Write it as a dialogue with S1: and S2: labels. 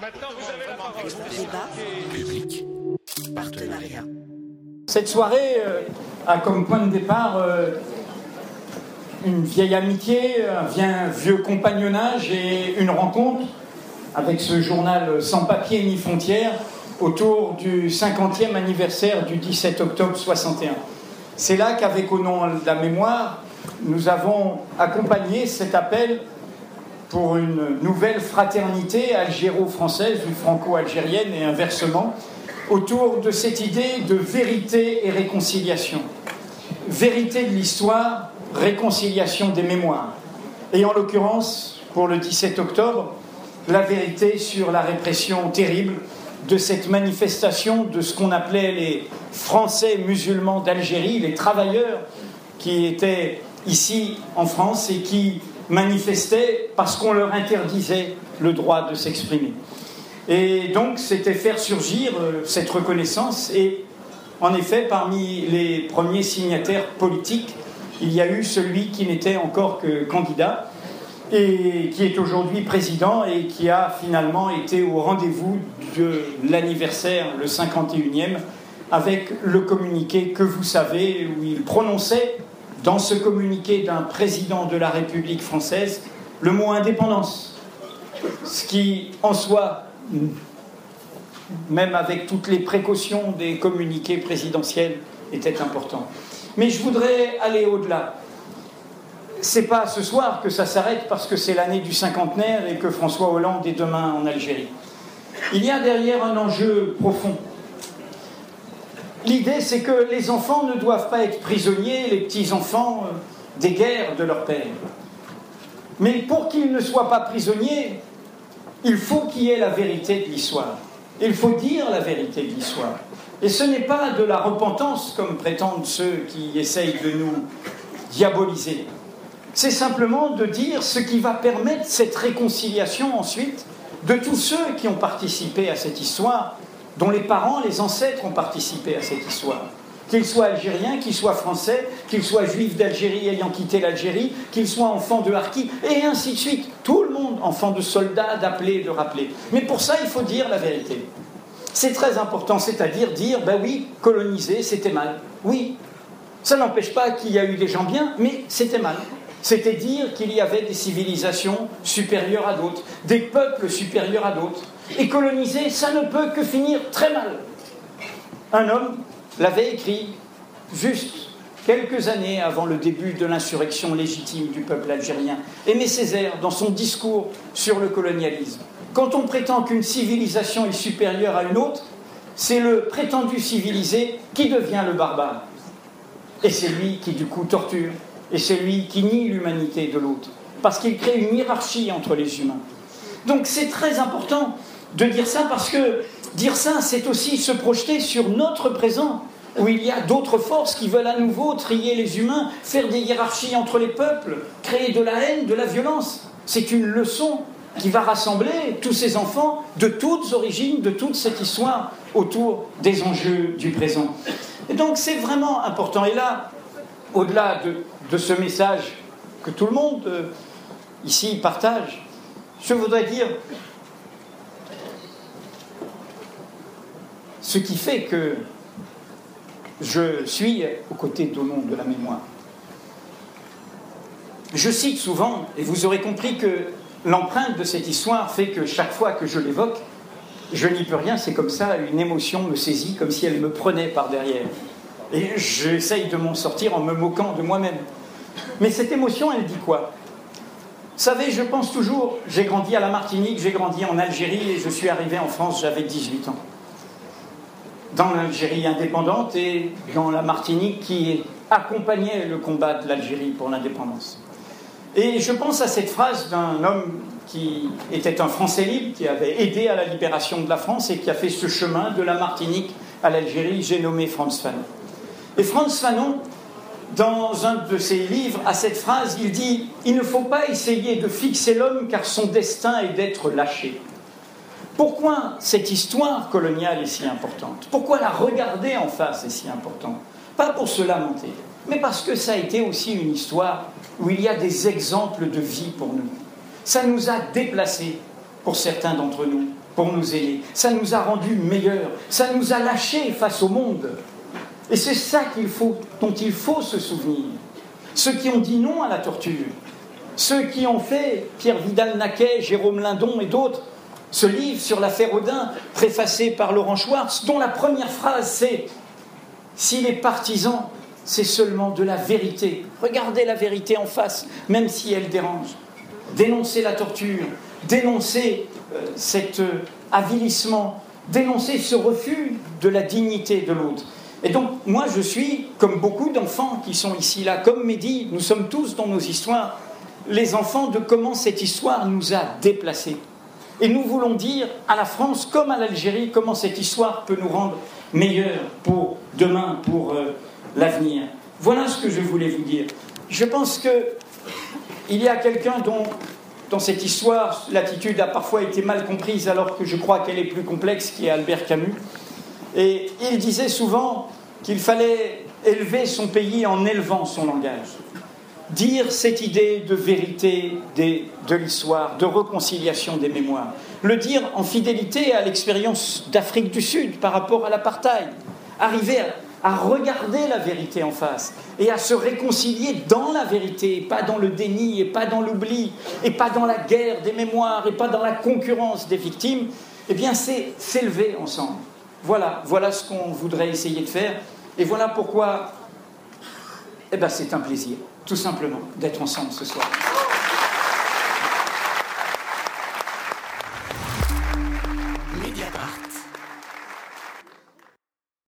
S1: Maintenant, vous avez la parole.
S2: Débat. Public. Partenariat.
S3: Cette soirée euh, a comme point de départ euh, une vieille amitié, un vieux compagnonnage et une rencontre avec ce journal sans papier ni frontières autour du 50e anniversaire du 17 octobre 61. C'est là qu'avec au nom de la mémoire, nous avons accompagné cet appel pour une nouvelle fraternité algéro-française ou franco-algérienne et inversement, autour de cette idée de vérité et réconciliation. Vérité de l'histoire, réconciliation des mémoires. Et en l'occurrence, pour le 17 octobre, la vérité sur la répression terrible de cette manifestation de ce qu'on appelait les Français musulmans d'Algérie, les travailleurs qui étaient ici en France et qui manifestaient parce qu'on leur interdisait le droit de s'exprimer. Et donc, c'était faire surgir euh, cette reconnaissance. Et en effet, parmi les premiers signataires politiques, il y a eu celui qui n'était encore que candidat et qui est aujourd'hui président et qui a finalement été au rendez-vous de l'anniversaire, le 51e, avec le communiqué que vous savez, où il prononçait dans ce communiqué d'un président de la République française le mot indépendance, ce qui en soi, même avec toutes les précautions des communiqués présidentiels, était important. Mais je voudrais aller au-delà. C'est pas ce soir que ça s'arrête parce que c'est l'année du cinquantenaire et que François Hollande est demain en Algérie. Il y a derrière un enjeu profond L'idée, c'est que les enfants ne doivent pas être prisonniers, les petits-enfants, euh, des guerres de leur père. Mais pour qu'ils ne soient pas prisonniers, il faut qu'il y ait la vérité de l'histoire. Il faut dire la vérité de l'histoire. Et ce n'est pas de la repentance, comme prétendent ceux qui essayent de nous diaboliser. C'est simplement de dire ce qui va permettre cette réconciliation ensuite de tous ceux qui ont participé à cette histoire dont les parents, les ancêtres ont participé à cette histoire. Qu'ils soient algériens, qu'ils soient français, qu'ils soient juifs d'Algérie ayant quitté l'Algérie, qu'ils soient enfants de Harki, et ainsi de suite. Tout le monde, enfants de soldats, d'appeler, de rappeler. Mais pour ça, il faut dire la vérité. C'est très important, c'est-à-dire dire, ben oui, coloniser, c'était mal. Oui, ça n'empêche pas qu'il y a eu des gens bien, mais c'était mal. C'était dire qu'il y avait des civilisations supérieures à d'autres, des peuples supérieurs à d'autres. Et coloniser, ça ne peut que finir très mal. Un homme l'avait écrit juste quelques années avant le début de l'insurrection légitime du peuple algérien. Aimé Césaire, dans son discours sur le colonialisme. Quand on prétend qu'une civilisation est supérieure à une autre, c'est le prétendu civilisé qui devient le barbare. Et c'est lui qui, du coup, torture. Et c'est lui qui nie l'humanité de l'autre. Parce qu'il crée une hiérarchie entre les humains. Donc c'est très important de dire ça parce que dire ça, c'est aussi se projeter sur notre présent, où il y a d'autres forces qui veulent à nouveau trier les humains, faire des hiérarchies entre les peuples, créer de la haine, de la violence. C'est une leçon qui va rassembler tous ces enfants de toutes origines, de toute cette histoire autour des enjeux du présent. Et donc c'est vraiment important. Et là, au-delà de, ce message que tout le monde euh, ici partage, je voudrais dire Ce qui fait que je suis aux côtés d'Onon de la mémoire. Je cite souvent, et vous aurez compris que l'empreinte de cette histoire fait que chaque fois que je l'évoque, je n'y peux rien, c'est comme ça, une émotion me saisit, comme si elle me prenait par derrière. Et j'essaye de m'en sortir en me moquant de moi-même. Mais cette émotion, elle dit quoi? Vous savez, je pense toujours, j'ai grandi à la Martinique, j'ai grandi en Algérie et je suis arrivé en France, j'avais 18 ans dans l'Algérie indépendante et dans la Martinique qui accompagnait le combat de l'Algérie pour l'indépendance. Et je pense à cette phrase d'un homme qui était un Français libre, qui avait aidé à la libération de la France et qui a fait ce chemin de la Martinique à l'Algérie, j'ai nommé Franz Fanon. Et Franz Fanon, dans un de ses livres, à cette phrase, il dit Il ne faut pas essayer de fixer l'homme car son destin est d'être lâché. Pourquoi cette histoire coloniale est si importante? Pourquoi la regarder en face est si important? Pas pour se lamenter, mais parce que ça a été aussi une histoire où il y a des exemples de vie pour nous. Ça nous a déplacés, pour certains d'entre nous, pour nous aider. Ça nous a rendus meilleurs. Ça nous a lâchés face au monde. Et c'est ça dont il faut se souvenir. Ceux qui ont dit non à la torture, ceux qui ont fait, Pierre Vidal-Naquet, Jérôme Lindon et d'autres, ce livre sur l'affaire Audin, préfacé par Laurent Schwartz, dont la première phrase c'est Si les partisans, c'est seulement de la vérité, regardez la vérité en face, même si elle dérange. Dénoncez la torture, dénoncez euh, cet euh, avilissement, dénoncez ce refus de la dignité de l'autre. Et donc, moi, je suis, comme beaucoup d'enfants qui sont ici, là, comme Mehdi, nous sommes tous dans nos histoires, les enfants de comment cette histoire nous a déplacés. Et nous voulons dire à la France comme à l'Algérie comment cette histoire peut nous rendre meilleurs pour demain, pour euh, l'avenir. Voilà ce que je voulais vous dire. Je pense qu'il y a quelqu'un dont, dans cette histoire, l'attitude a parfois été mal comprise alors que je crois qu'elle est plus complexe, qui est Albert Camus. Et il disait souvent qu'il fallait élever son pays en élevant son langage. Dire cette idée de vérité de l'histoire, de réconciliation des mémoires. Le dire en fidélité à l'expérience d'Afrique du Sud par rapport à l'apartheid. Arriver à, regarder la vérité en face et à se réconcilier dans la vérité, pas dans le déni, et pas dans l'oubli, et pas dans la guerre des mémoires, et pas dans la concurrence des victimes, eh bien c'est s'élever ensemble. Voilà, voilà ce qu'on voudrait essayer de faire. Et voilà pourquoi eh ben, c'est un plaisir, tout simplement, d'être ensemble ce soir.